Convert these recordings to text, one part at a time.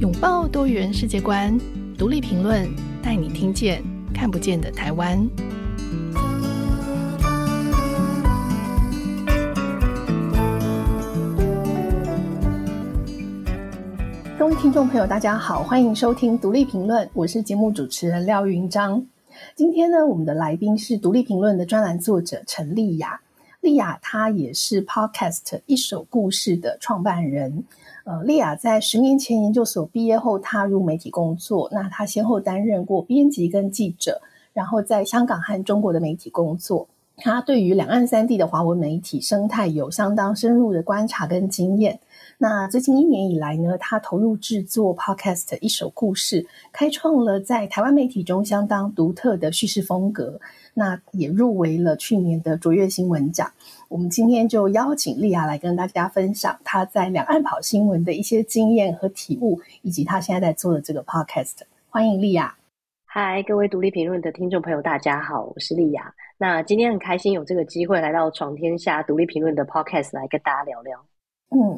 拥抱多元世界观，独立评论带你听见看不见的台湾。各位听众朋友，大家好，欢迎收听独立评论，我是节目主持人廖云章。今天呢，我们的来宾是独立评论的专栏作者陈丽雅。丽雅她也是 Podcast 一手故事的创办人。呃，莉雅在十年前研究所毕业后踏入媒体工作，那她先后担任过编辑跟记者，然后在香港和中国的媒体工作。她对于两岸三地的华文媒体生态有相当深入的观察跟经验。那最近一年以来呢，他投入制作 Podcast 一手故事，开创了在台湾媒体中相当独特的叙事风格。那也入围了去年的卓越新闻奖。我们今天就邀请莉亚来跟大家分享她在两岸跑新闻的一些经验和体悟，以及她现在在做的这个 Podcast。欢迎莉亚。嗨，各位独立评论的听众朋友，大家好，我是莉亚。那今天很开心有这个机会来到闯天下独立评论的 Podcast 来跟大家聊聊。嗯。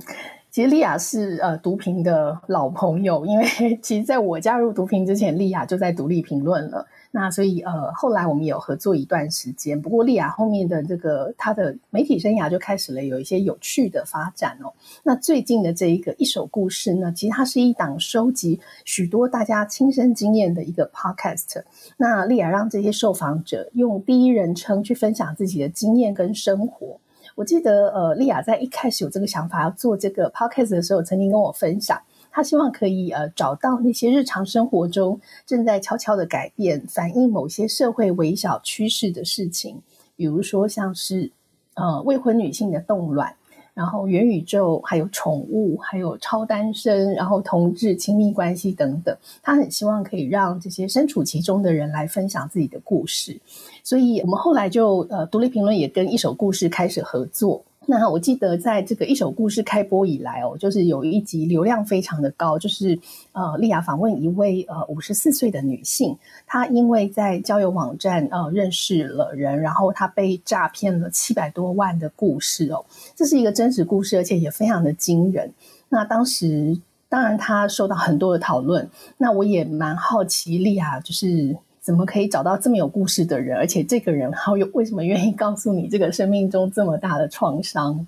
其实莉雅是呃读评的老朋友，因为 其实在我加入读评之前，莉雅就在独立评论了。那所以呃后来我们有合作一段时间。不过莉雅后面的这个她的媒体生涯就开始了有一些有趣的发展哦。那最近的这一个一手故事呢，其实它是一档收集许多大家亲身经验的一个 podcast。那莉亚让这些受访者用第一人称去分享自己的经验跟生活。我记得，呃，丽雅在一开始有这个想法要做这个 podcast 的时候，曾经跟我分享，她希望可以呃找到那些日常生活中正在悄悄的改变、反映某些社会微小趋势的事情，比如说像是呃未婚女性的冻卵。然后元宇宙，还有宠物，还有超单身，然后同志亲密关系等等，他很希望可以让这些身处其中的人来分享自己的故事，所以我们后来就呃独立评论也跟一首故事开始合作。那我记得在这个一手故事开播以来哦，就是有一集流量非常的高，就是呃，莉亚访问一位呃五十四岁的女性，她因为在交友网站呃认识了人，然后她被诈骗了七百多万的故事哦，这是一个真实故事，而且也非常的惊人。那当时当然她受到很多的讨论，那我也蛮好奇莉亚就是。怎么可以找到这么有故事的人？而且这个人好有为什么愿意告诉你这个生命中这么大的创伤？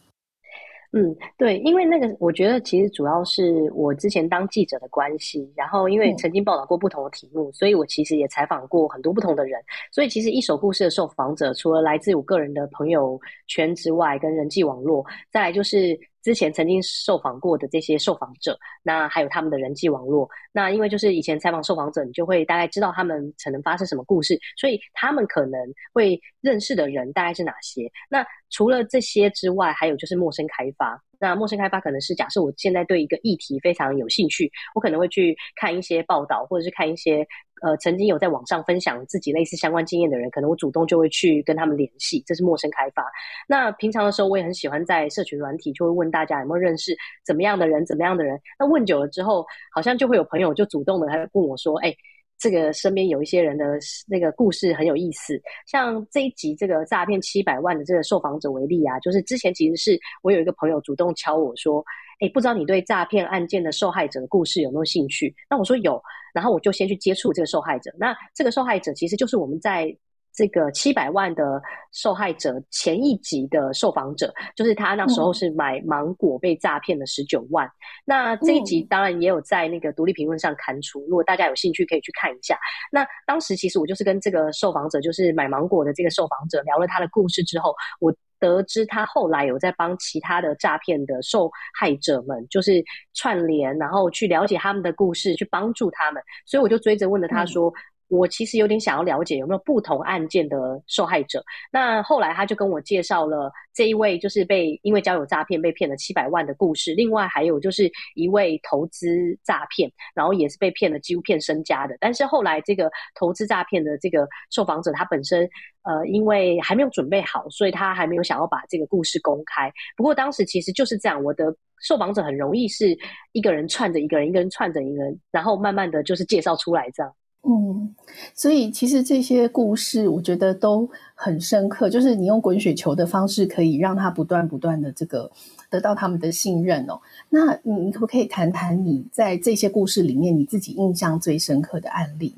嗯，对，因为那个我觉得其实主要是我之前当记者的关系，然后因为曾经报道过不同的题目，嗯、所以我其实也采访过很多不同的人。所以其实一手故事的受访者，除了来自我个人的朋友圈之外，跟人际网络，再来就是。之前曾经受访过的这些受访者，那还有他们的人际网络，那因为就是以前采访受访者，你就会大概知道他们可能发生什么故事，所以他们可能会认识的人大概是哪些。那除了这些之外，还有就是陌生开发。那陌生开发可能是假设我现在对一个议题非常有兴趣，我可能会去看一些报道，或者是看一些呃曾经有在网上分享自己类似相关经验的人，可能我主动就会去跟他们联系，这是陌生开发。那平常的时候，我也很喜欢在社群软体就会问大家有没有认识怎么样的人，怎么样的人。那问久了之后，好像就会有朋友就主动的来问我说：“哎。”这个身边有一些人的那个故事很有意思，像这一集这个诈骗七百万的这个受访者为例啊，就是之前其实是我有一个朋友主动敲我说，哎，不知道你对诈骗案件的受害者的故事有没有兴趣？那我说有，然后我就先去接触这个受害者。那这个受害者其实就是我们在。这个七百万的受害者前一集的受访者，就是他那时候是买芒果被诈骗了十九万。嗯。那这一集当然也有在那个独立评论上刊出，如果大家有兴趣可以去看一下。那当时其实我就是跟这个受访者，就是买芒果的这个受访者聊了他的故事之后，我得知他后来有在帮其他的诈骗的受害者们，就是串联，然后去了解他们的故事，去帮助他们。所以我就追着问了他说。我其实有点想要了解有没有不同案件的受害者。那后来他就跟我介绍了这一位，就是被因为交友诈骗被骗了七百万的故事。另外还有就是一位投资诈骗，然后也是被骗了几乎骗身家的。但是后来这个投资诈骗的这个受访者，他本身呃因为还没有准备好，所以他还没有想要把这个故事公开。不过当时其实就是这样，我的受访者很容易是一个人串着一个人，一个人串着一个人，然后慢慢的就是介绍出来这样。嗯，所以其实这些故事我觉得都很深刻，就是你用滚雪球的方式，可以让他不断不断的这个得到他们的信任哦。那你可不可以谈谈你在这些故事里面你自己印象最深刻的案例？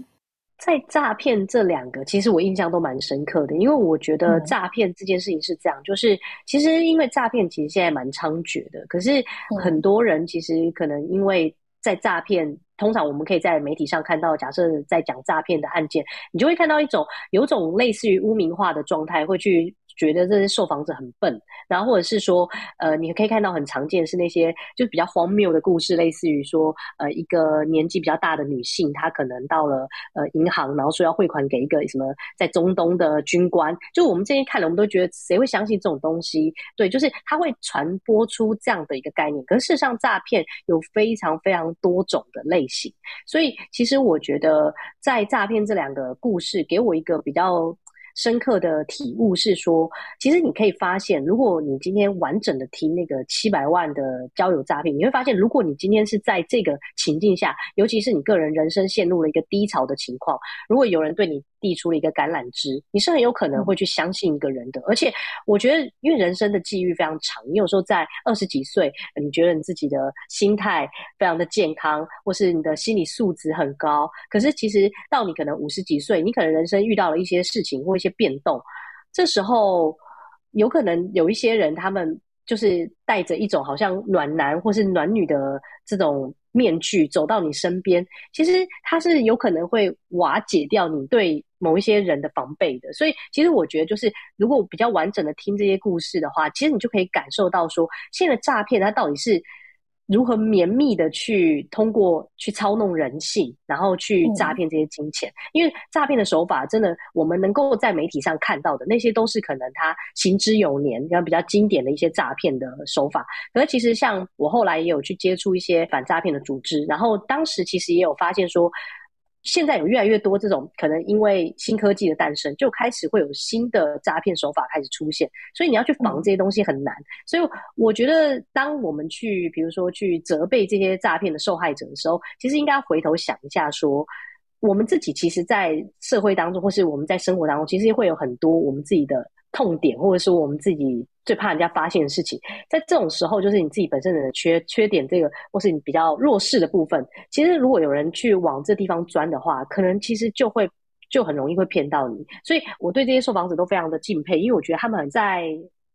在诈骗这两个，其实我印象都蛮深刻的，因为我觉得诈骗这件事情是这样，嗯、就是其实因为诈骗其实现在蛮猖獗的，可是很多人其实可能因为在诈骗。通常我们可以在媒体上看到，假设在讲诈骗的案件，你就会看到一种有种类似于污名化的状态，会去。觉得这些受访者很笨，然后或者是说，呃，你可以看到很常见是那些就比较荒谬的故事，类似于说，呃，一个年纪比较大的女性，她可能到了呃银行，然后说要汇款给一个什么在中东的军官，就我们这些看了，我们都觉得谁会相信这种东西？对，就是它会传播出这样的一个概念。可是事实上，诈骗有非常非常多种的类型，所以其实我觉得在诈骗这两个故事给我一个比较。深刻的体悟是说，其实你可以发现，如果你今天完整的听那个七百万的交友诈骗，你会发现，如果你今天是在这个情境下，尤其是你个人人生陷入了一个低潮的情况，如果有人对你递出了一个橄榄枝，你是很有可能会去相信一个人的。而且，我觉得，因为人生的际遇非常长，你有时候在二十几岁，你觉得你自己的心态非常的健康，或是你的心理素质很高，可是其实到你可能五十几岁，你可能人生遇到了一些事情或一些变动，这时候有可能有一些人，他们就是带着一种好像暖男或是暖女的这种。面具走到你身边，其实他是有可能会瓦解掉你对某一些人的防备的。所以，其实我觉得，就是如果比较完整的听这些故事的话，其实你就可以感受到说，现在的诈骗它到底是。如何绵密的去通过去操弄人性，然后去诈骗这些金钱？嗯、因为诈骗的手法真的，我们能够在媒体上看到的那些都是可能他行之有年，然后比较经典的一些诈骗的手法。可是其实像我后来也有去接触一些反诈骗的组织，然后当时其实也有发现说。现在有越来越多这种可能，因为新科技的诞生，就开始会有新的诈骗手法开始出现，所以你要去防这些东西很难。所以我觉得，当我们去，比如说去责备这些诈骗的受害者的时候，其实应该要回头想一下，说我们自己其实，在社会当中，或是我们在生活当中，其实会有很多我们自己的痛点，或者说我们自己。最怕人家发现的事情，在这种时候，就是你自己本身的缺缺点，这个或是你比较弱势的部分。其实，如果有人去往这地方钻的话，可能其实就会就很容易会骗到你。所以，我对这些受访者都非常的敬佩，因为我觉得他们在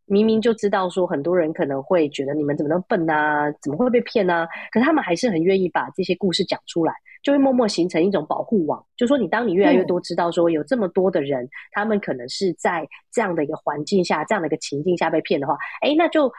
明明就知道说很多人可能会觉得你们怎么那么笨啊，怎么会被骗啊？可是他们还是很愿意把这些故事讲出来。就会默默形成一种保护网，就说你当你越来越多知道说有这么多的人，嗯、他们可能是在这样的一个环境下、这样的一个情境下被骗的话，哎，那就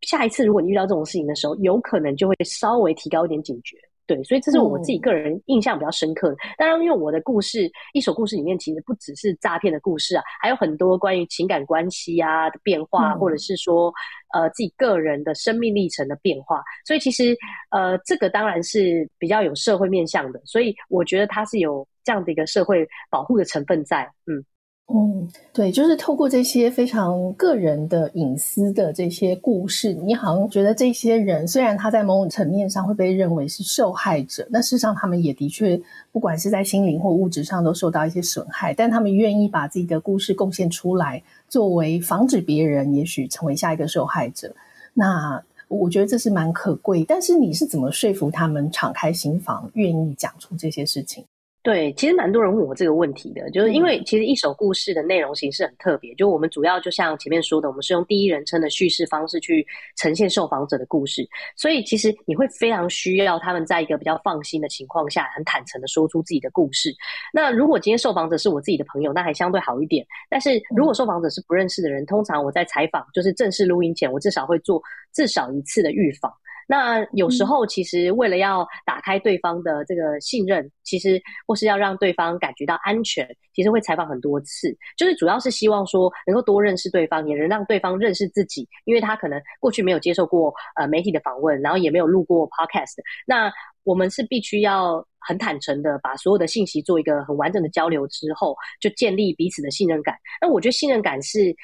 下一次如果你遇到这种事情的时候，有可能就会稍微提高一点警觉。对，所以这是我自己个人印象比较深刻的。嗯、当然，因为我的故事，一首故事里面其实不只是诈骗的故事啊，还有很多关于情感关系啊的变化，嗯、或者是说呃自己个人的生命历程的变化。所以其实呃这个当然是比较有社会面向的，所以我觉得它是有这样的一个社会保护的成分在，嗯。嗯，对，就是透过这些非常个人的隐私的这些故事，你好像觉得这些人虽然他在某种层面上会被认为是受害者，那事实上他们也的确不管是在心灵或物质上都受到一些损害，但他们愿意把自己的故事贡献出来，作为防止别人也许成为下一个受害者。那我觉得这是蛮可贵。但是你是怎么说服他们敞开心房，愿意讲出这些事情？对，其实蛮多人问我这个问题的，就是因为其实一首故事的内容形式很特别，就我们主要就像前面说的，我们是用第一人称的叙事方式去呈现受访者的故事，所以其实你会非常需要他们在一个比较放心的情况下，很坦诚的说出自己的故事。那如果今天受访者是我自己的朋友，那还相对好一点。但是如果受访者是不认识的人，通常我在采访就是正式录音前，我至少会做至少一次的预访。那有时候，其实为了要打开对方的这个信任，其实或是要让对方感觉到安全，其实会采访很多次，就是主要是希望说能够多认识对方，也能让对方认识自己，因为他可能过去没有接受过呃媒体的访问，然后也没有录过 podcast。那我们是必须要很坦诚的把所有的信息做一个很完整的交流之后，就建立彼此的信任感。那我觉得信任感是。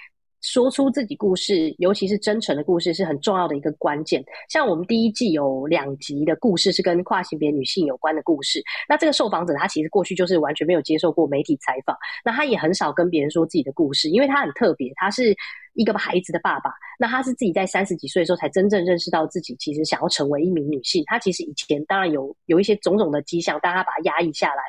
说出自己故事，尤其是真诚的故事，是很重要的一个关键。像我们第一季有两集的故事是跟跨性别女性有关的故事，那这个受访者她其实过去就是完全没有接受过媒体采访，那她也很少跟别人说自己的故事，因为她很特别，她是。一个孩子的爸爸，那他是自己在三十几岁的时候才真正认识到自己其实想要成为一名女性。他其实以前当然有有一些种种的迹象，但他把它压抑下来。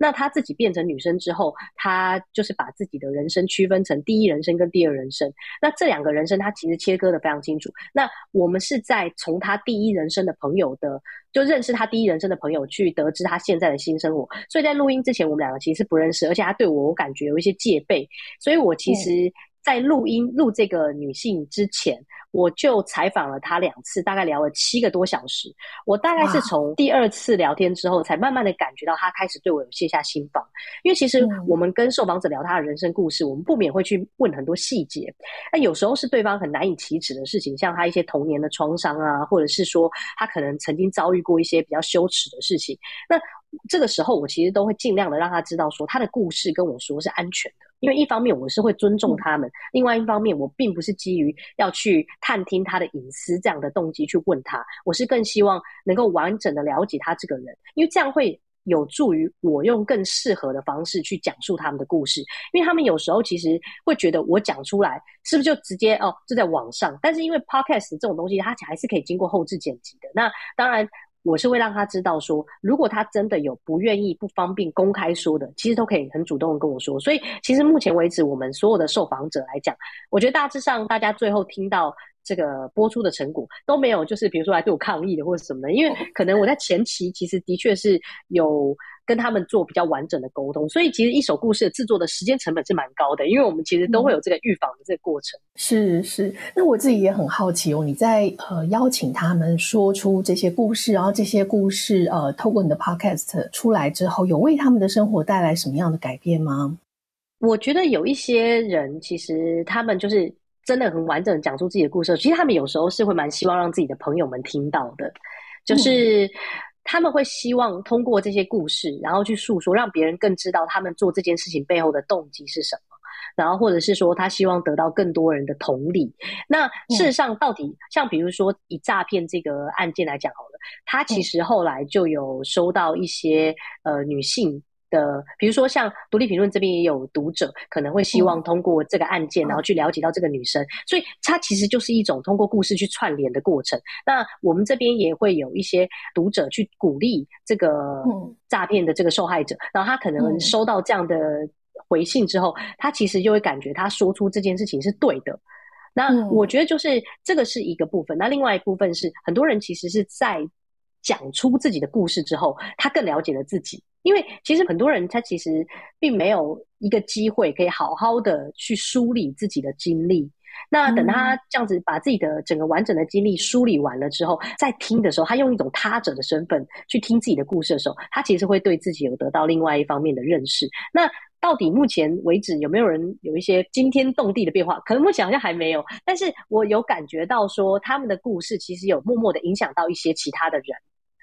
那他自己变成女生之后，他就是把自己的人生区分成第一人生跟第二人生。那这两个人生，他其实切割的非常清楚。那我们是在从他第一人生的朋友的，就认识他第一人生的朋友去得知他现在的新生活。所以在录音之前，我们两个其实是不认识，而且他对我，我感觉有一些戒备。所以我其实。嗯在录音录这个女性之前，我就采访了她两次，大概聊了七个多小时。我大概是从第二次聊天之后，才慢慢的感觉到她开始对我有卸下心防。因为其实我们跟受访者聊她的人生故事，我们不免会去问很多细节。那有时候是对方很难以启齿的事情，像她一些童年的创伤啊，或者是说她可能曾经遭遇过一些比较羞耻的事情。那这个时候，我其实都会尽量的让他知道，说他的故事跟我说是安全的。因为一方面我是会尊重他们，另外一方面我并不是基于要去探听他的隐私这样的动机去问他，我是更希望能够完整的了解他这个人，因为这样会有助于我用更适合的方式去讲述他们的故事。因为他们有时候其实会觉得我讲出来是不是就直接哦就在网上，但是因为 Podcast 这种东西它还是可以经过后置剪辑的，那当然。我是会让他知道说，如果他真的有不愿意、不方便公开说的，其实都可以很主动的跟我说。所以，其实目前为止，我们所有的受访者来讲，我觉得大致上大家最后听到这个播出的成果都没有，就是比如说来对我抗议的或者什么的，因为可能我在前期其实的确是有。跟他们做比较完整的沟通，所以其实一手故事的制作的时间成本是蛮高的，因为我们其实都会有这个预防的这个过程。嗯、是是，那我自己也很好奇哦，你在呃邀请他们说出这些故事，然后这些故事呃透过你的 podcast 出来之后，有为他们的生活带来什么样的改变吗？我觉得有一些人其实他们就是真的很完整的讲出自己的故事，其实他们有时候是会蛮希望让自己的朋友们听到的，就是。嗯他们会希望通过这些故事，然后去诉说，让别人更知道他们做这件事情背后的动机是什么。然后，或者是说，他希望得到更多人的同理。那事实上，到底、嗯、像比如说以诈骗这个案件来讲好了，他其实后来就有收到一些、嗯、呃女性。的，比如说像独立评论这边也有读者可能会希望通过这个案件，然后去了解到这个女生，所以它其实就是一种通过故事去串联的过程。那我们这边也会有一些读者去鼓励这个诈骗的这个受害者，然后他可能收到这样的回信之后，他其实就会感觉他说出这件事情是对的。那我觉得就是这个是一个部分，那另外一部分是很多人其实是在讲出自己的故事之后，他更了解了自己。因为其实很多人他其实并没有一个机会可以好好的去梳理自己的经历。那等他这样子把自己的整个完整的经历梳理完了之后，在听的时候，他用一种他者的身份去听自己的故事的时候，他其实会对自己有得到另外一方面的认识。那到底目前为止有没有人有一些惊天动地的变化？可能目前好像还没有，但是我有感觉到说他们的故事其实有默默的影响到一些其他的人。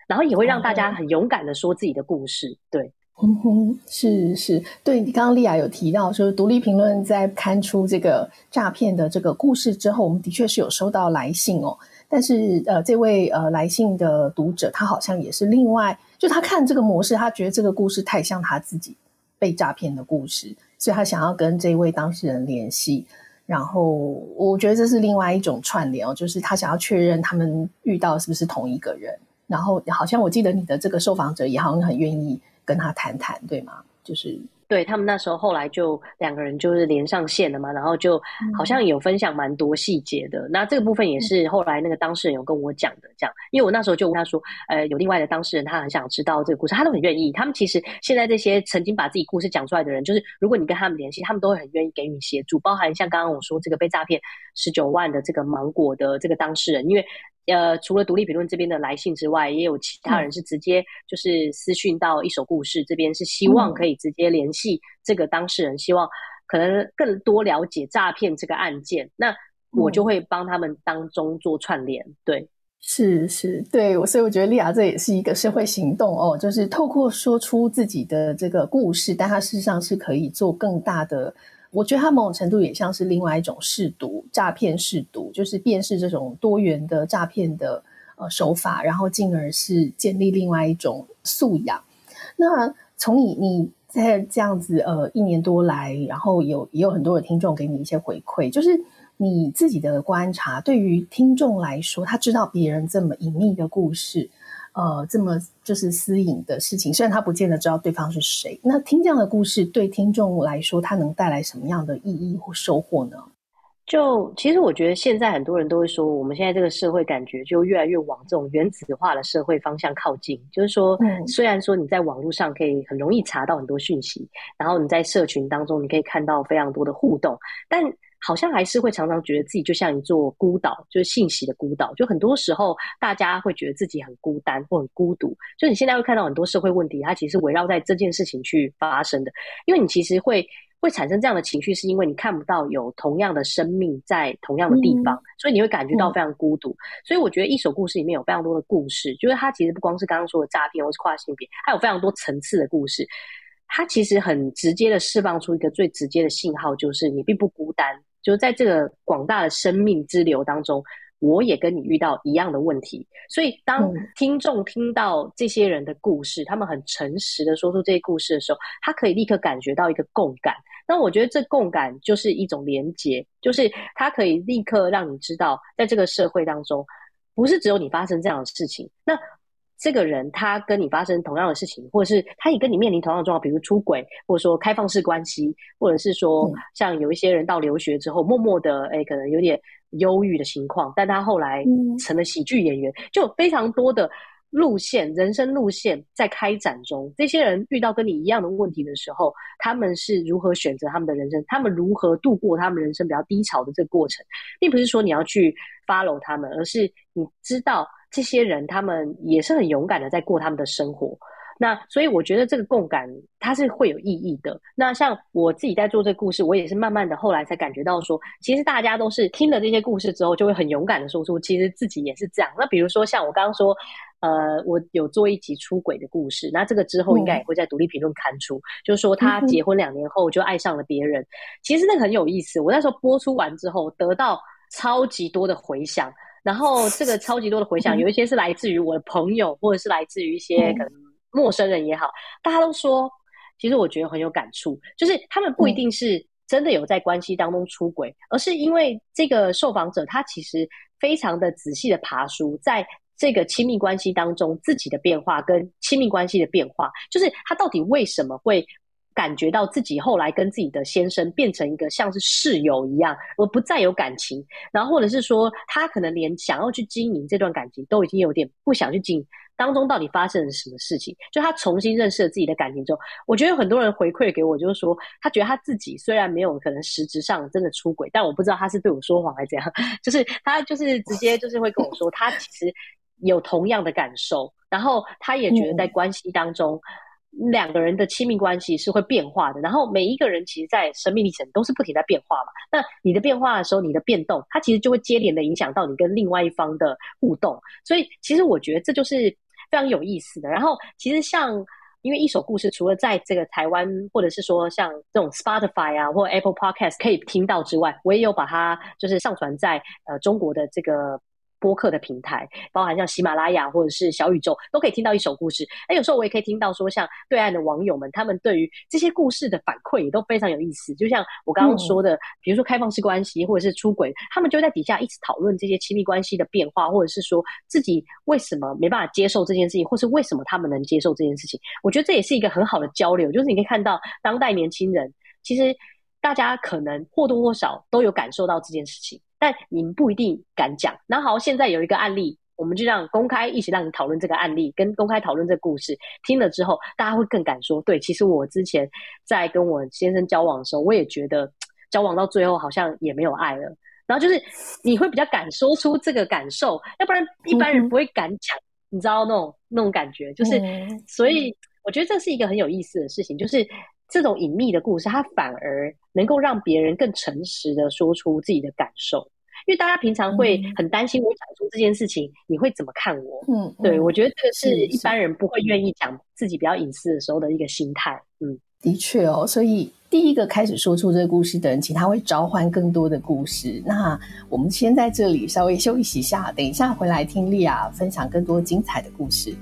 然后也会让大家很勇敢的说自己的故事，嗯、对，嗯哼，是是，对你刚刚丽雅有提到说，独立评论在刊出这个诈骗的这个故事之后，我们的确是有收到来信哦，但是呃，这位呃来信的读者，他好像也是另外，就他看这个模式，他觉得这个故事太像他自己被诈骗的故事，所以他想要跟这位当事人联系，然后我觉得这是另外一种串联哦，就是他想要确认他们遇到是不是同一个人。然后好像我记得你的这个受访者也好像很愿意跟他谈谈，对吗？就是。对，他们那时候后来就两个人就是连上线了嘛，然后就好像有分享蛮多细节的。嗯、那这个部分也是后来那个当事人有跟我讲的，这样，因为我那时候就问他说，呃，有另外的当事人，他很想知道这个故事，他都很愿意。他们其实现在这些曾经把自己故事讲出来的人，就是如果你跟他们联系，他们都会很愿意给你协助，包含像刚刚我说这个被诈骗十九万的这个芒果的这个当事人，因为呃，除了独立评论这边的来信之外，也有其他人是直接就是私讯到一首故事这边，是希望可以直接联系。系这个当事人希望可能更多了解诈骗这个案件，那我就会帮他们当中做串联。对，是是，对我，所以我觉得莉亚这也是一个社会行动哦，就是透过说出自己的这个故事，但它事实上是可以做更大的我觉得它某种程度也像是另外一种试毒，诈骗试毒，就是辨识这种多元的诈骗的呃手法，然后进而是建立另外一种素养。那从你你在这样子呃一年多来，然后有也有很多的听众给你一些回馈，就是你自己的观察，对于听众来说，他知道别人这么隐秘的故事。呃，这么就是私隐的事情，虽然他不见得知道对方是谁。那听这样的故事，对听众来说，他能带来什么样的意义或收获呢？就其实我觉得，现在很多人都会说，我们现在这个社会感觉就越来越往这种原子化的社会方向靠近。就是说，嗯，虽然说你在网络上可以很容易查到很多讯息，然后你在社群当中你可以看到非常多的互动，但好像还是会常常觉得自己就像一座孤岛，就是信息的孤岛。就很多时候，大家会觉得自己很孤单或很孤独。就你现在会看到很多社会问题，它其实是围绕在这件事情去发生的。因为你其实会会产生这样的情绪，是因为你看不到有同样的生命在同样的地方，嗯、所以你会感觉到非常孤独。嗯、所以我觉得一首故事里面有非常多的故事，就是它其实不光是刚刚说的诈骗或是跨性别，还有非常多层次的故事。它其实很直接的释放出一个最直接的信号，就是你并不孤单。就在这个广大的生命之流当中，我也跟你遇到一样的问题。所以，当听众听到这些人的故事，嗯、他们很诚实的说出这些故事的时候，他可以立刻感觉到一个共感。那我觉得这共感就是一种连结，就是他可以立刻让你知道，在这个社会当中，不是只有你发生这样的事情。那这个人他跟你发生同样的事情，或者是他也跟你面临同样的状况，比如出轨，或者说开放式关系，或者是说像有一些人到留学之后，默默的哎，可能有点忧郁的情况，但他后来成了喜剧演员，就有非常多的路线，人生路线在开展中。这些人遇到跟你一样的问题的时候，他们是如何选择他们的人生？他们如何度过他们人生比较低潮的这个过程，并不是说你要去 follow 他们，而是你知道。这些人他们也是很勇敢的在过他们的生活，那所以我觉得这个共感它是会有意义的。那像我自己在做这个故事，我也是慢慢的后来才感觉到说，其实大家都是听了这些故事之后，就会很勇敢的说出，其实自己也是这样。那比如说像我刚刚说，呃，我有做一集出轨的故事，那这个之后应该也会在独立评论刊出，嗯、就是说他结婚两年后就爱上了别人。嗯、其实那个很有意思，我那时候播出完之后得到超级多的回响。然后这个超级多的回响，有一些是来自于我的朋友，或者是来自于一些可能陌生人也好，大家都说，其实我觉得很有感触，就是他们不一定是真的有在关系当中出轨，而是因为这个受访者他其实非常的仔细的爬梳，在这个亲密关系当中自己的变化跟亲密关系的变化，就是他到底为什么会。感觉到自己后来跟自己的先生变成一个像是室友一样，而不再有感情。然后或者是说，他可能连想要去经营这段感情都已经有点不想去经营。当中到底发生了什么事情？就他重新认识了自己的感情之后，我觉得有很多人回馈给我，就是说他觉得他自己虽然没有可能实质上真的出轨，但我不知道他是对我说谎还是怎样。就是他就是直接就是会跟我说，他其实有同样的感受，然后他也觉得在关系当中。两个人的亲密关系是会变化的，然后每一个人其实，在生命历程都是不停在变化嘛。那你的变化的时候，你的变动，它其实就会接连的影响到你跟另外一方的互动。所以，其实我觉得这就是非常有意思的。然后，其实像因为一首故事，除了在这个台湾，或者是说像这种 Spotify 啊，或 Apple Podcast 可以听到之外，我也有把它就是上传在呃中国的这个。播客的平台，包含像喜马拉雅或者是小宇宙，都可以听到一首故事。哎，有时候我也可以听到说，像对岸的网友们，他们对于这些故事的反馈也都非常有意思。就像我刚刚说的，嗯、比如说开放式关系或者是出轨，他们就在底下一直讨论这些亲密关系的变化，或者是说自己为什么没办法接受这件事情，或是为什么他们能接受这件事情。我觉得这也是一个很好的交流，就是你可以看到当代年轻人，其实大家可能或多或少都有感受到这件事情。但你们不一定敢讲。然后好，现在有一个案例，我们就这样公开一起让你讨论这个案例，跟公开讨论这个故事。听了之后，大家会更敢说，对，其实我之前在跟我先生交往的时候，我也觉得交往到最后好像也没有爱了。然后就是你会比较敢说出这个感受，要不然一般人不会敢讲。你知道那种那种感觉，就是所以我觉得这是一个很有意思的事情，就是。这种隐秘的故事，它反而能够让别人更诚实的说出自己的感受，因为大家平常会很担心我讲出这件事情，嗯、你会怎么看我？嗯，对，我觉得这个是一般人不会愿意讲自己比较隐私的时候的一个心态。嗯，的确哦，所以。第一个开始说出这个故事的人，其实他会召唤更多的故事。那我们先在这里稍微休息一下，等一下回来听莉亚分享更多精彩的故事。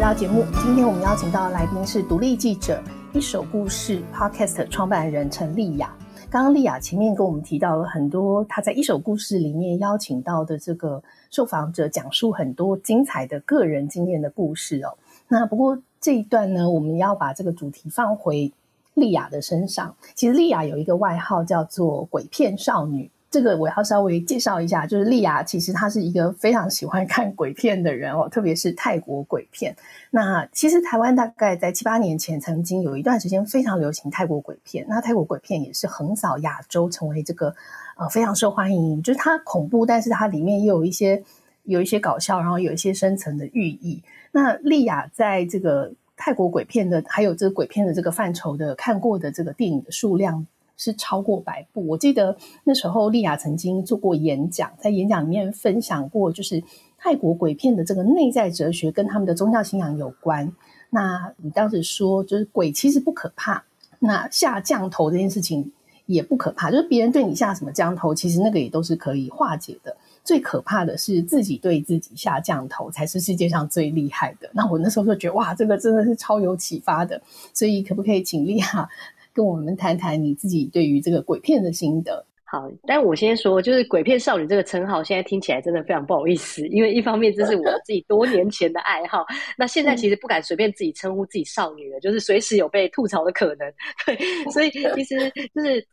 回到节目，今天我们邀请到的来宾是独立记者、一手故事 Podcast 创办人陈丽雅。刚刚丽雅前面跟我们提到了很多，她在一手故事里面邀请到的这个受访者，讲述很多精彩的个人经验的故事哦。那不过这一段呢，我们要把这个主题放回丽雅的身上。其实丽雅有一个外号叫做“鬼片少女”。这个我要稍微介绍一下，就是莉亚其实她是一个非常喜欢看鬼片的人哦，特别是泰国鬼片。那其实台湾大概在七八年前曾经有一段时间非常流行泰国鬼片，那泰国鬼片也是横扫亚洲，成为这个呃非常受欢迎。就是它恐怖，但是它里面又有一些有一些搞笑，然后有一些深层的寓意。那莉亚在这个泰国鬼片的还有这个鬼片的这个范畴的看过的这个电影的数量。是超过百部。我记得那时候莉亚曾经做过演讲，在演讲里面分享过，就是泰国鬼片的这个内在哲学跟他们的宗教信仰有关。那你当时说，就是鬼其实不可怕，那下降头这件事情也不可怕，就是别人对你下什么降头，其实那个也都是可以化解的。最可怕的是自己对自己下降头，才是世界上最厉害的。那我那时候就觉得，哇，这个真的是超有启发的。所以可不可以请丽亚？跟我们谈谈你自己对于这个鬼片的心得。好，但我先说，就是“鬼片少女”这个称号，现在听起来真的非常不好意思，因为一方面这是我自己多年前的爱好，那现在其实不敢随便自己称呼自己少女了，就是随时有被吐槽的可能。对，所以其实就是。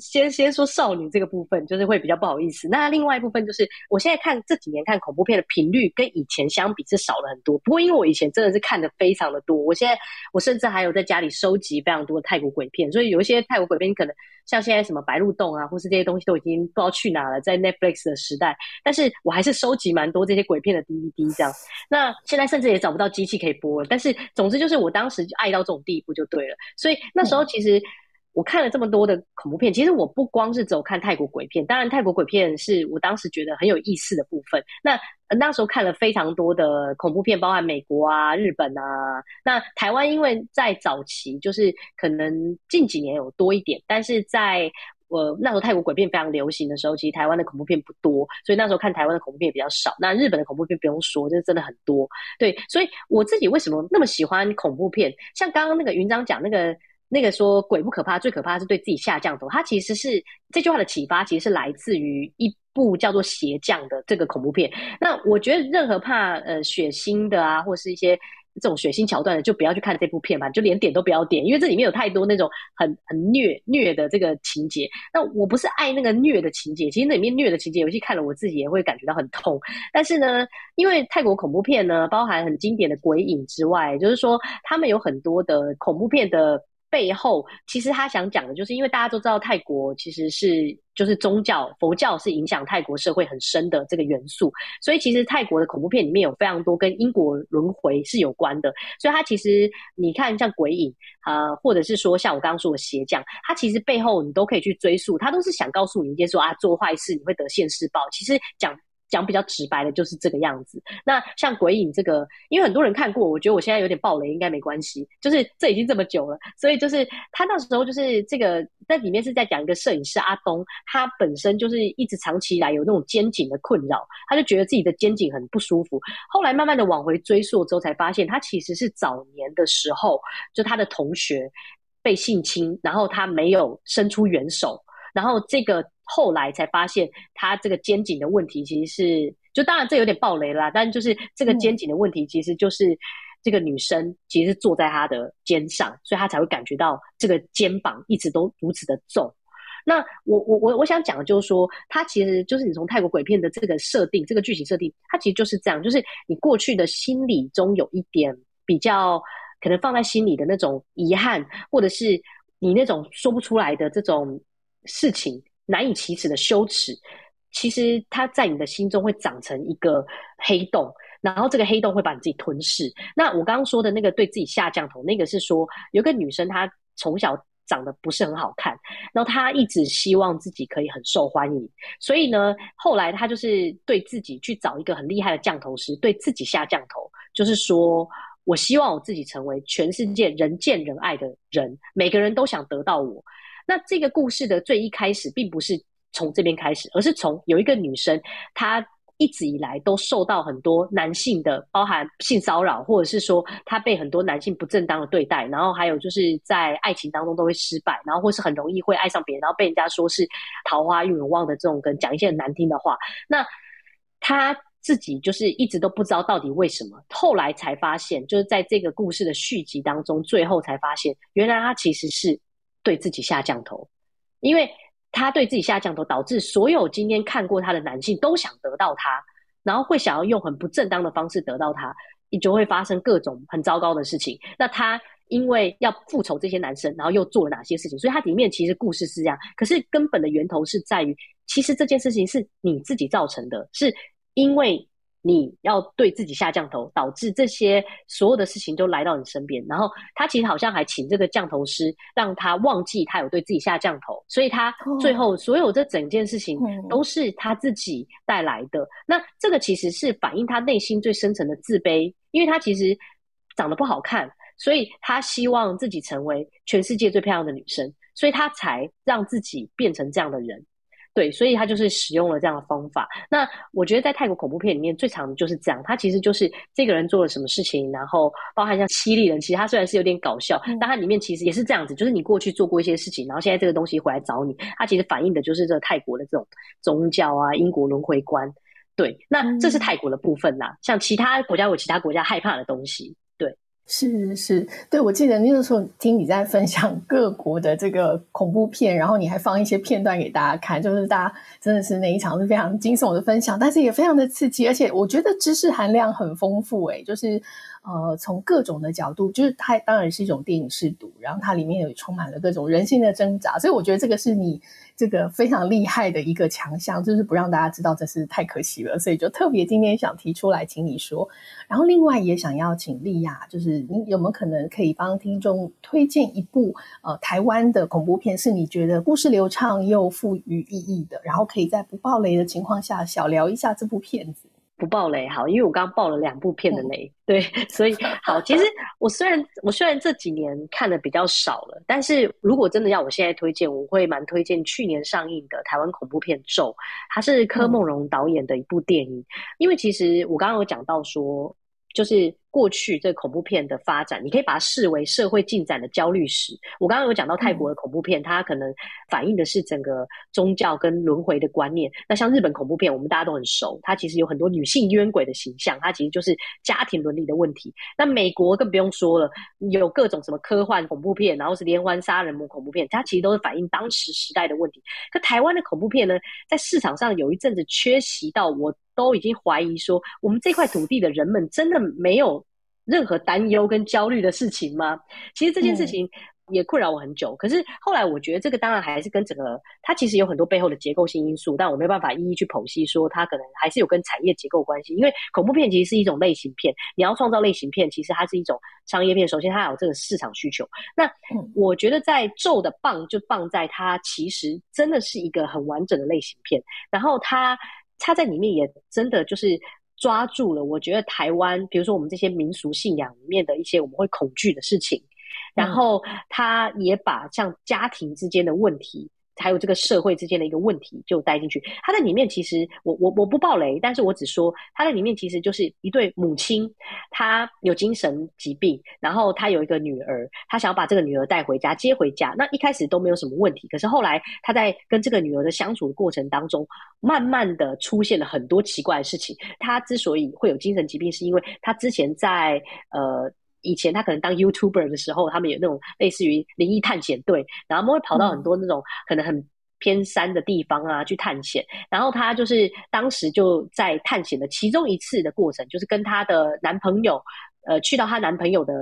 先先说少女这个部分，就是会比较不好意思。那另外一部分就是，我现在看这几年看恐怖片的频率跟以前相比是少了很多。不过因为我以前真的是看的非常的多，我现在我甚至还有在家里收集非常多的泰国鬼片，所以有一些泰国鬼片可能像现在什么白鹿洞啊，或是这些东西都已经不知道去哪了，在 Netflix 的时代，但是我还是收集蛮多这些鬼片的 DVD 这样。那现在甚至也找不到机器可以播了，但是总之就是我当时就爱到这种地步就对了。所以那时候其实。我看了这么多的恐怖片，其实我不光是走看泰国鬼片，当然泰国鬼片是我当时觉得很有意思的部分。那那时候看了非常多的恐怖片，包含美国啊、日本啊。那台湾因为在早期，就是可能近几年有多一点，但是在我那时候泰国鬼片非常流行的时候，其实台湾的恐怖片不多，所以那时候看台湾的恐怖片也比较少。那日本的恐怖片不用说，就是真的很多。对，所以我自己为什么那么喜欢恐怖片？像刚刚那个云章讲那个。那个说鬼不可怕，最可怕是对自己下降头。它其实是这句话的启发，其实是来自于一部叫做《邪降》的这个恐怖片。那我觉得任何怕呃血腥的啊，或是一些这种血腥桥段的，就不要去看这部片吧，就连点都不要点，因为这里面有太多那种很很虐虐的这个情节。那我不是爱那个虐的情节，其实那里面虐的情节，有些看了我自己也会感觉到很痛。但是呢，因为泰国恐怖片呢，包含很经典的鬼影之外，就是说他们有很多的恐怖片的。背后其实他想讲的就是，因为大家都知道泰国其实是就是宗教佛教是影响泰国社会很深的这个元素，所以其实泰国的恐怖片里面有非常多跟因果轮回是有关的。所以它其实你看像鬼影啊、或者是说像我刚刚说的邪降，它其实背后你都可以去追溯，它都是想告诉你一件说啊，做坏事你会得现世报。其实讲。讲比较直白的就是这个样子。那像鬼影这个，因为很多人看过，我觉得我现在有点暴雷，应该没关系。就是这已经这么久了，所以就是他那时候就是这个在里面是在讲一个摄影师阿东，他本身就是一直长期以来有那种肩颈的困扰，他就觉得自己的肩颈很不舒服。后来慢慢的往回追溯之后，才发现他其实是早年的时候，就他的同学被性侵，然后他没有伸出援手，然后这个。后来才发现，他这个肩颈的问题其实是，就当然这有点暴雷啦，但就是这个肩颈的问题，其实就是这个女生其实是坐在他的肩上，所以他才会感觉到这个肩膀一直都如此的重。那我我我我想讲的就是说，他其实就是你从泰国鬼片的这个设定，这个剧情设定，它其实就是这样，就是你过去的心理中有一点比较可能放在心里的那种遗憾，或者是你那种说不出来的这种事情。难以启齿的羞耻，其实它在你的心中会长成一个黑洞，然后这个黑洞会把你自己吞噬。那我刚刚说的那个对自己下降头，那个是说有个女生她从小长得不是很好看，然后他一直希望自己可以很受欢迎，所以呢，后来他就是对自己去找一个很厉害的降头师，对自己下降头，就是说我希望我自己成为全世界人见人爱的人，每个人都想得到我。那这个故事的最一开始，并不是从这边开始，而是从有一个女生，她。一直以来都受到很多男性的，包含性骚扰，或者是说她被很多男性不正当的对待，然后还有就是在爱情当中都会失败，然后或是很容易会爱上别人，然后被人家说是桃花运旺的这种，跟讲一些很难听的话。那他自己就是一直都不知道到底为什么，后来才发现，就是在这个故事的续集当中，最后才发现，原来他其实是对自己下降头，因为。他对自己下降头，导致所有今天看过他的男性都想得到他，然后会想要用很不正当的方式得到他，你就会发生各种很糟糕的事情。那他因为要复仇这些男生，然后又做了哪些事情？所以他里面其实故事是这样，可是根本的源头是在于，其实这件事情是你自己造成的，是因为。你要对自己下降头，导致这些所有的事情都来到你身边。然后他其实好像还请这个降头师，让他忘记他有对自己下降头，所以他最后所有这整件事情都是他自己带来的。那这个其实是反映他内心最深层的自卑，因为他其实长得不好看，所以他希望自己成为全世界最漂亮的女生，所以他才让自己变成这样的人。对，所以他就是使用了这样的方法。那我觉得在泰国恐怖片里面最常的就是这样，他其实就是这个人做了什么事情，然后包含像犀利人，其实他虽然是有点搞笑，嗯、但他里面其实也是这样子，就是你过去做过一些事情，然后现在这个东西回来找你，他其实反映的就是这个泰国的这种宗教啊、因果轮回观。对，那这是泰国的部分啦，嗯、像其他国家有其他国家害怕的东西。是是，对，我记得那个时候听你在分享各国的这个恐怖片，然后你还放一些片段给大家看，就是大家真的是那一场是非常惊悚的分享，但是也非常的刺激，而且我觉得知识含量很丰富，诶，就是。呃，从各种的角度，就是它当然是一种电影识读，然后它里面有充满了各种人性的挣扎，所以我觉得这个是你这个非常厉害的一个强项，就是不让大家知道，真是太可惜了，所以就特别今天想提出来，请你说。然后另外也想要请莉亚，就是你有没有可能可以帮听众推荐一部呃台湾的恐怖片，是你觉得故事流畅又富于意义的，然后可以在不爆雷的情况下小聊一下这部片子。不爆雷好，因为我刚刚爆了两部片的雷，嗯、对，所以好。其实我虽然我虽然这几年看的比较少了，但是如果真的要我现在推荐，我会蛮推荐去年上映的台湾恐怖片《咒》，它是柯梦荣导演的一部电影。嗯、因为其实我刚刚有讲到说，就是。过去这恐怖片的发展，你可以把它视为社会进展的焦虑史。我刚刚有讲到泰国的恐怖片，它可能反映的是整个宗教跟轮回的观念。那像日本恐怖片，我们大家都很熟，它其实有很多女性冤鬼的形象，它其实就是家庭伦理的问题。那美国更不用说了，有各种什么科幻恐怖片，然后是连环杀人魔恐怖片，它其实都是反映当时时代的问题。可台湾的恐怖片呢，在市场上有一阵子缺席到我。都已经怀疑说，我们这块土地的人们真的没有任何担忧跟焦虑的事情吗？其实这件事情也困扰我很久。嗯、可是后来我觉得，这个当然还是跟整个它其实有很多背后的结构性因素，但我没办法一一去剖析说它可能还是有跟产业结构关系。因为恐怖片其实是一种类型片，你要创造类型片，其实它是一种商业片。首先，它有这个市场需求。那我觉得在咒的棒就棒在它其实真的是一个很完整的类型片，然后它。他在里面也真的就是抓住了，我觉得台湾，比如说我们这些民俗信仰里面的一些我们会恐惧的事情，然后他也把像家庭之间的问题。还有这个社会之间的一个问题就带进去。他在里面其实我我我不爆雷，但是我只说他在里面其实就是一对母亲，她有精神疾病，然后她有一个女儿，她想要把这个女儿带回家接回家。那一开始都没有什么问题，可是后来她在跟这个女儿的相处的过程当中，慢慢的出现了很多奇怪的事情。她之所以会有精神疾病，是因为她之前在呃。以前他可能当 YouTuber 的时候，他们有那种类似于灵异探险队，然后他们会跑到很多那种可能很偏山的地方啊去探险。然后他就是当时就在探险的其中一次的过程，就是跟她的男朋友，呃，去到她男朋友的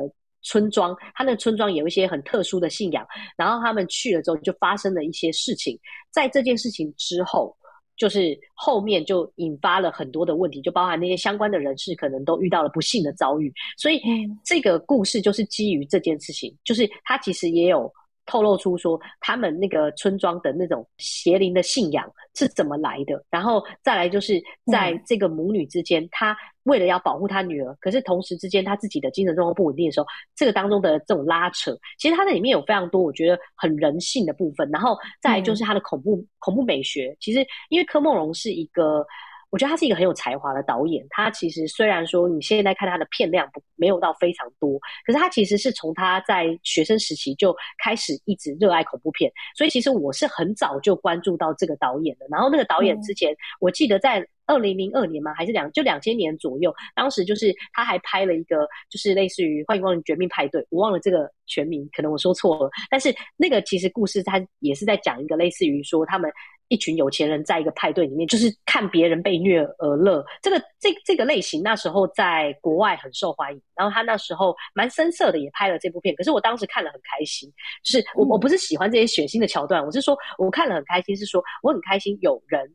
村庄，他那个村庄有一些很特殊的信仰，然后他们去了之后就发生了一些事情。在这件事情之后。就是后面就引发了很多的问题，就包含那些相关的人士可能都遇到了不幸的遭遇，所以这个故事就是基于这件事情，就是它其实也有透露出说他们那个村庄的那种邪灵的信仰是怎么来的，然后再来就是在这个母女之间，她为了要保护她女儿，可是同时之间她自己的精神状况不稳定的时候，这个当中的这种拉扯，其实它在里面有非常多我觉得很人性的部分，然后再来就是它的恐怖、嗯、恐怖美学，其实因为柯梦龙是一个。我觉得他是一个很有才华的导演。他其实虽然说你现在看他的片量不没有到非常多，可是他其实是从他在学生时期就开始一直热爱恐怖片。所以其实我是很早就关注到这个导演的。然后那个导演之前，嗯、我记得在二零零二年嘛，还是两就两千年左右，当时就是他还拍了一个就是类似于《欢迎光临绝命派对》，我忘了这个全名，可能我说错了。但是那个其实故事他也是在讲一个类似于说他们。一群有钱人在一个派对里面，就是看别人被虐而乐。这个这这个类型那时候在国外很受欢迎。然后他那时候蛮深色的，也拍了这部片。可是我当时看了很开心，就是我我不是喜欢这些血腥的桥段，我是说我看了很开心，是说我很开心有人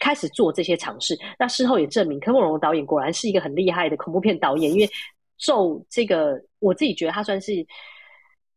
开始做这些尝试。那事后也证明柯梦龙导演果然是一个很厉害的恐怖片导演，因为咒这个我自己觉得他算是。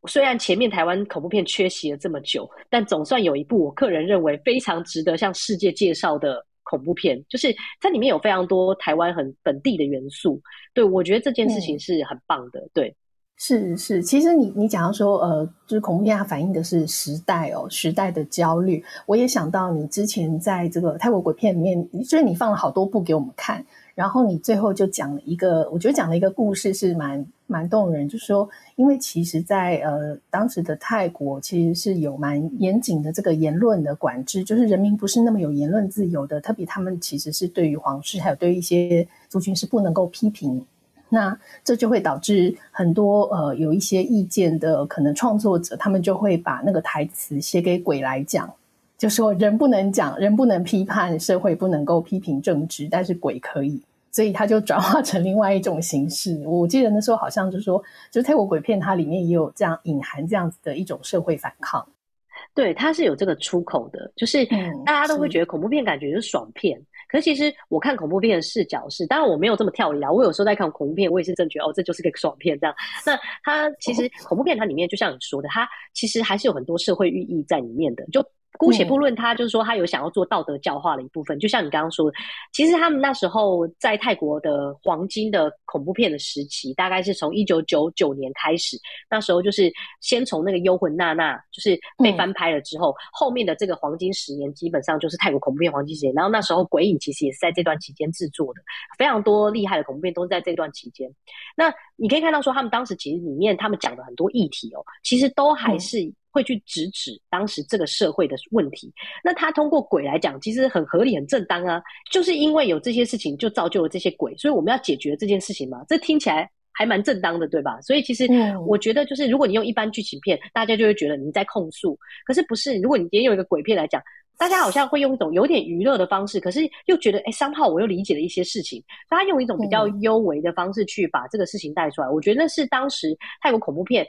虽然前面台湾恐怖片缺席了这么久，但总算有一部我个人认为非常值得向世界介绍的恐怖片，就是它里面有非常多台湾很本地的元素。对，我觉得这件事情是很棒的。嗯、对，是是，其实你你讲到说，呃，就是恐怖片它反映的是时代哦，时代的焦虑。我也想到你之前在这个泰国鬼片里面，就是你放了好多部给我们看。然后你最后就讲了一个，我觉得讲了一个故事是蛮蛮动人，就是说，因为其实在，在呃当时的泰国，其实是有蛮严谨的这个言论的管制，就是人民不是那么有言论自由的，特别他们其实是对于皇室还有对于一些族群是不能够批评，那这就会导致很多呃有一些意见的可能创作者，他们就会把那个台词写给鬼来讲。就说人不能讲，人不能批判，社会不能够批评政治，但是鬼可以，所以他就转化成另外一种形式。我记得那时候好像就是说，就泰国鬼片它里面也有这样隐含这样子的一种社会反抗。对，它是有这个出口的，就是大家都会觉得恐怖片感觉就是爽片，可是其实我看恐怖片的视角是，当然我没有这么跳离啊，我有时候在看恐怖片，我也是正觉得哦，这就是个爽片这样。那它其实恐怖片它里面就像你说的，它其实还是有很多社会寓意在里面的，就。姑且不论他，就是说他有想要做道德教化的一部分，就像你刚刚说的，其实他们那时候在泰国的黄金的恐怖片的时期，大概是从一九九九年开始，那时候就是先从那个《幽魂娜娜》就是被翻拍了之后，后面的这个黄金十年基本上就是泰国恐怖片黄金十年。然后那时候《鬼影》其实也是在这段期间制作的，非常多厉害的恐怖片都是在这段期间。那你可以看到说，他们当时其实里面他们讲的很多议题哦，其实都还是。会去直指当时这个社会的问题，那他通过鬼来讲，其实很合理、很正当啊。就是因为有这些事情，就造就了这些鬼，所以我们要解决这件事情嘛。这听起来还蛮正当的，对吧？所以其实我觉得，就是如果你用一般剧情片，大家就会觉得你在控诉。可是不是，如果你也有一个鬼片来讲，大家好像会用一种有点娱乐的方式，可是又觉得，哎，三号我又理解了一些事情。他用一种比较幽微的方式去把这个事情带出来，我觉得那是当时泰国恐怖片。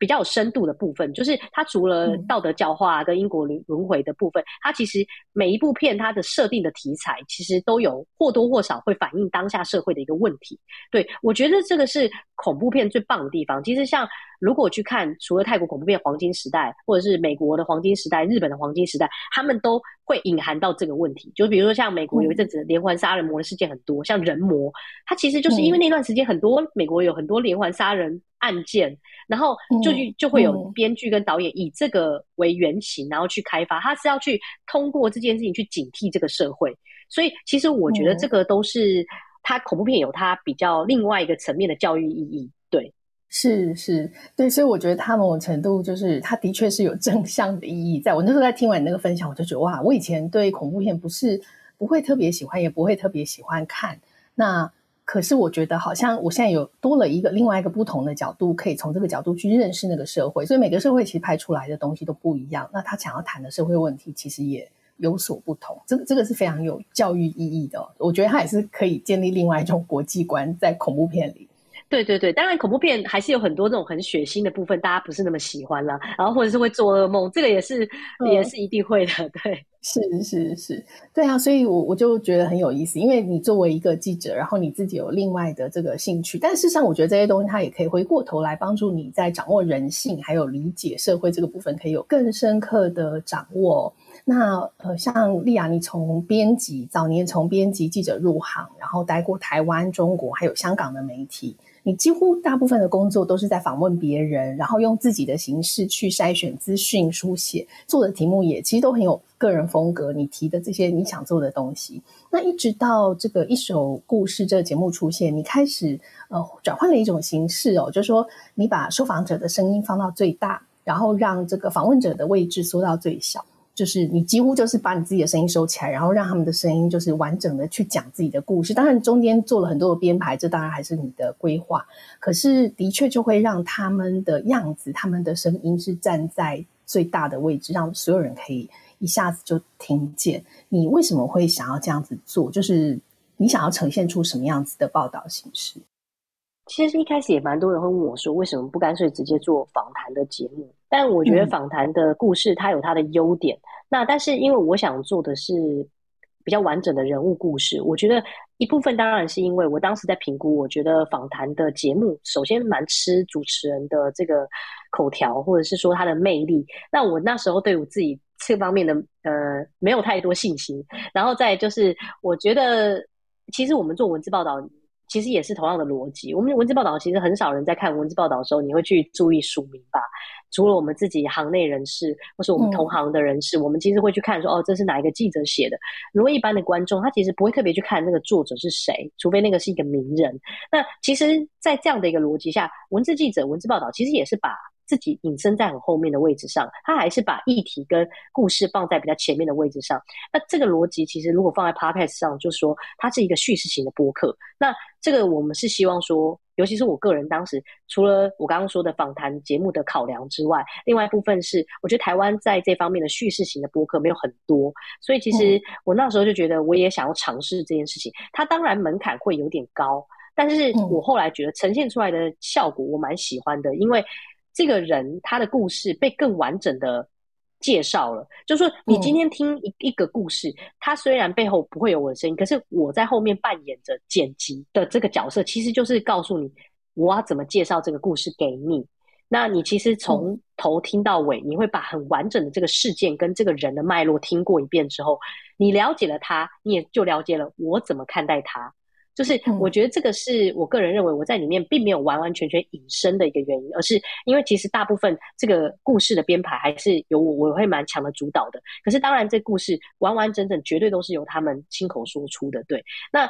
比较有深度的部分，就是它除了道德教化跟因果轮轮回的部分，它其实每一部片它的设定的题材，其实都有或多或少会反映当下社会的一个问题。对，我觉得这个是恐怖片最棒的地方。其实像如果去看，除了泰国恐怖片黄金时代，或者是美国的黄金时代、日本的黄金时代，他们都会隐含到这个问题。就比如说像美国有一阵子连环杀人魔的事件很多，像人魔，它其实就是因为那段时间很多美国有很多连环杀人案件。然后就就会有编剧跟导演以这个为原型，然后去开发，他是要去通过这件事情去警惕这个社会。所以其实我觉得这个都是他恐怖片有他比较另外一个层面的教育意义。对，是是，对，所以我觉得他某种程度就是他的确是有正向的意义。在我那时候在听完你那个分享，我就觉得哇，我以前对恐怖片不是不会特别喜欢，也不会特别喜欢看。那可是我觉得好像我现在有多了一个另外一个不同的角度，可以从这个角度去认识那个社会。所以每个社会其实拍出来的东西都不一样。那他想要谈的社会问题其实也有所不同。这个这个是非常有教育意义的。我觉得他也是可以建立另外一种国际观在恐怖片里。对对对，当然恐怖片还是有很多这种很血腥的部分，大家不是那么喜欢啦。然后或者是会做噩梦，这个也是也是一定会的。对。是是是，对啊，所以我我就觉得很有意思，因为你作为一个记者，然后你自己有另外的这个兴趣，但事实上，我觉得这些东西它也可以回过头来帮助你在掌握人性还有理解社会这个部分，可以有更深刻的掌握。那呃，像丽亚，你从编辑早年从编辑记者入行，然后待过台湾、中国还有香港的媒体。你几乎大部分的工作都是在访问别人，然后用自己的形式去筛选资讯、书写，做的题目也其实都很有个人风格。你提的这些你想做的东西，那一直到这个一首故事这个节目出现，你开始呃转换了一种形式哦，就是说你把受访者的声音放到最大，然后让这个访问者的位置缩到最小。就是你几乎就是把你自己的声音收起来，然后让他们的声音就是完整的去讲自己的故事。当然中间做了很多的编排，这当然还是你的规划。可是的确就会让他们的样子、他们的声音是站在最大的位置，让所有人可以一下子就听见。你为什么会想要这样子做？就是你想要呈现出什么样子的报道形式？其实一开始也蛮多人会问我说，为什么不干脆直接做访谈的节目？但我觉得访谈的故事它有它的优点。嗯那但是因为我想做的是比较完整的人物故事，我觉得一部分当然是因为我当时在评估，我觉得访谈的节目首先蛮吃主持人的这个口条，或者是说他的魅力。那我那时候对我自己这方面的呃没有太多信心。然后再就是我觉得其实我们做文字报道其实也是同样的逻辑。我们文字报道其实很少人在看文字报道的时候，你会去注意署名吧？除了我们自己行内人士，或是我们同行的人士，嗯、我们其实会去看说，哦，这是哪一个记者写的。如果一般的观众，他其实不会特别去看那个作者是谁，除非那个是一个名人。那其实，在这样的一个逻辑下，文字记者、文字报道其实也是把自己隐身在很后面的位置上，他还是把议题跟故事放在比较前面的位置上。那这个逻辑其实如果放在 Podcast 上，就是说它是一个叙事型的播客。那这个我们是希望说。尤其是我个人当时，除了我刚刚说的访谈节目的考量之外，另外一部分是，我觉得台湾在这方面的叙事型的播客没有很多，所以其实我那时候就觉得，我也想要尝试这件事情。它当然门槛会有点高，但是我后来觉得呈现出来的效果我蛮喜欢的，因为这个人他的故事被更完整的。介绍了，就是说你今天听一一个故事，它虽然背后不会有我的声音，可是我在后面扮演着剪辑的这个角色，其实就是告诉你我要怎么介绍这个故事给你。那你其实从头听到尾，你会把很完整的这个事件跟这个人的脉络听过一遍之后，你了解了他，你也就了解了我怎么看待他。就是我觉得这个是我个人认为我在里面并没有完完全全隐身的一个原因，而是因为其实大部分这个故事的编排还是由我我会蛮强的主导的。可是当然，这故事完完整整绝对都是由他们亲口说出的。对，那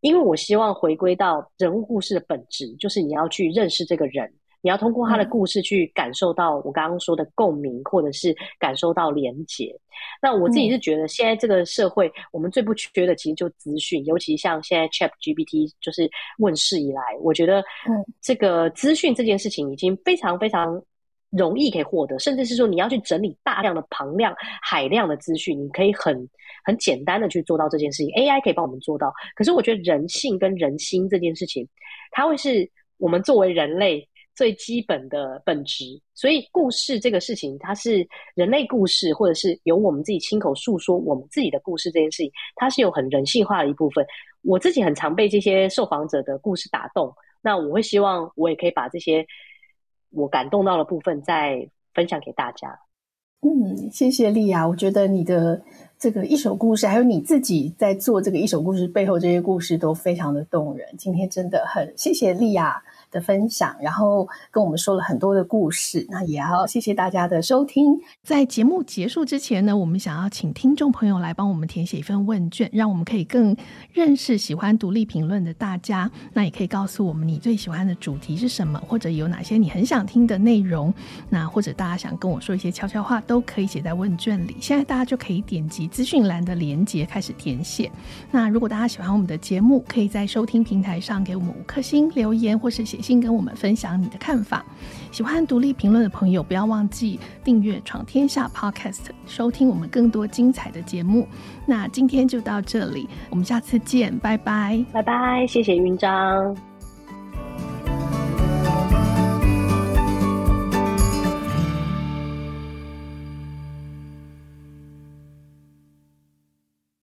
因为我希望回归到人物故事的本质，就是你要去认识这个人。你要通过他的故事去感受到我刚刚说的共鸣，或者是感受到连结。那我自己是觉得，现在这个社会，我们最不缺的其实就资讯，尤其像现在 ChatGPT 就是问世以来，我觉得，这个资讯这件事情已经非常非常容易可以获得，甚至是说你要去整理大量的庞量、海量的资讯，你可以很很简单的去做到这件事情。AI 可以帮我们做到，可是我觉得人性跟人心这件事情，它会是我们作为人类。最基本的本质，所以故事这个事情，它是人类故事，或者是由我们自己亲口诉说我们自己的故事这件事情，它是有很人性化的一部分。我自己很常被这些受访者的故事打动，那我会希望我也可以把这些我感动到的部分再分享给大家。嗯，谢谢莉亚，我觉得你的这个一手故事，还有你自己在做这个一手故事背后这些故事都非常的动人。今天真的很谢谢莉亚的分享，然后跟我们说了很多的故事，那也要谢谢大家的收听。在节目结束之前呢，我们想要请听众朋友来帮我们填写一份问卷，让我们可以更认识喜欢独立评论的大家。那也可以告诉我们你最喜欢的主题是什么，或者有哪些你很想听的内容。那或者大家想跟我说一些悄悄话，都可以写在问卷里。现在大家就可以点击资讯栏的连接开始填写。那如果大家喜欢我们的节目，可以在收听平台上给我们五颗星留言，或是写。请跟我们分享你的看法。喜欢独立评论的朋友，不要忘记订阅《闯天下》Podcast，收听我们更多精彩的节目。那今天就到这里，我们下次见，拜拜，拜拜，谢谢云章。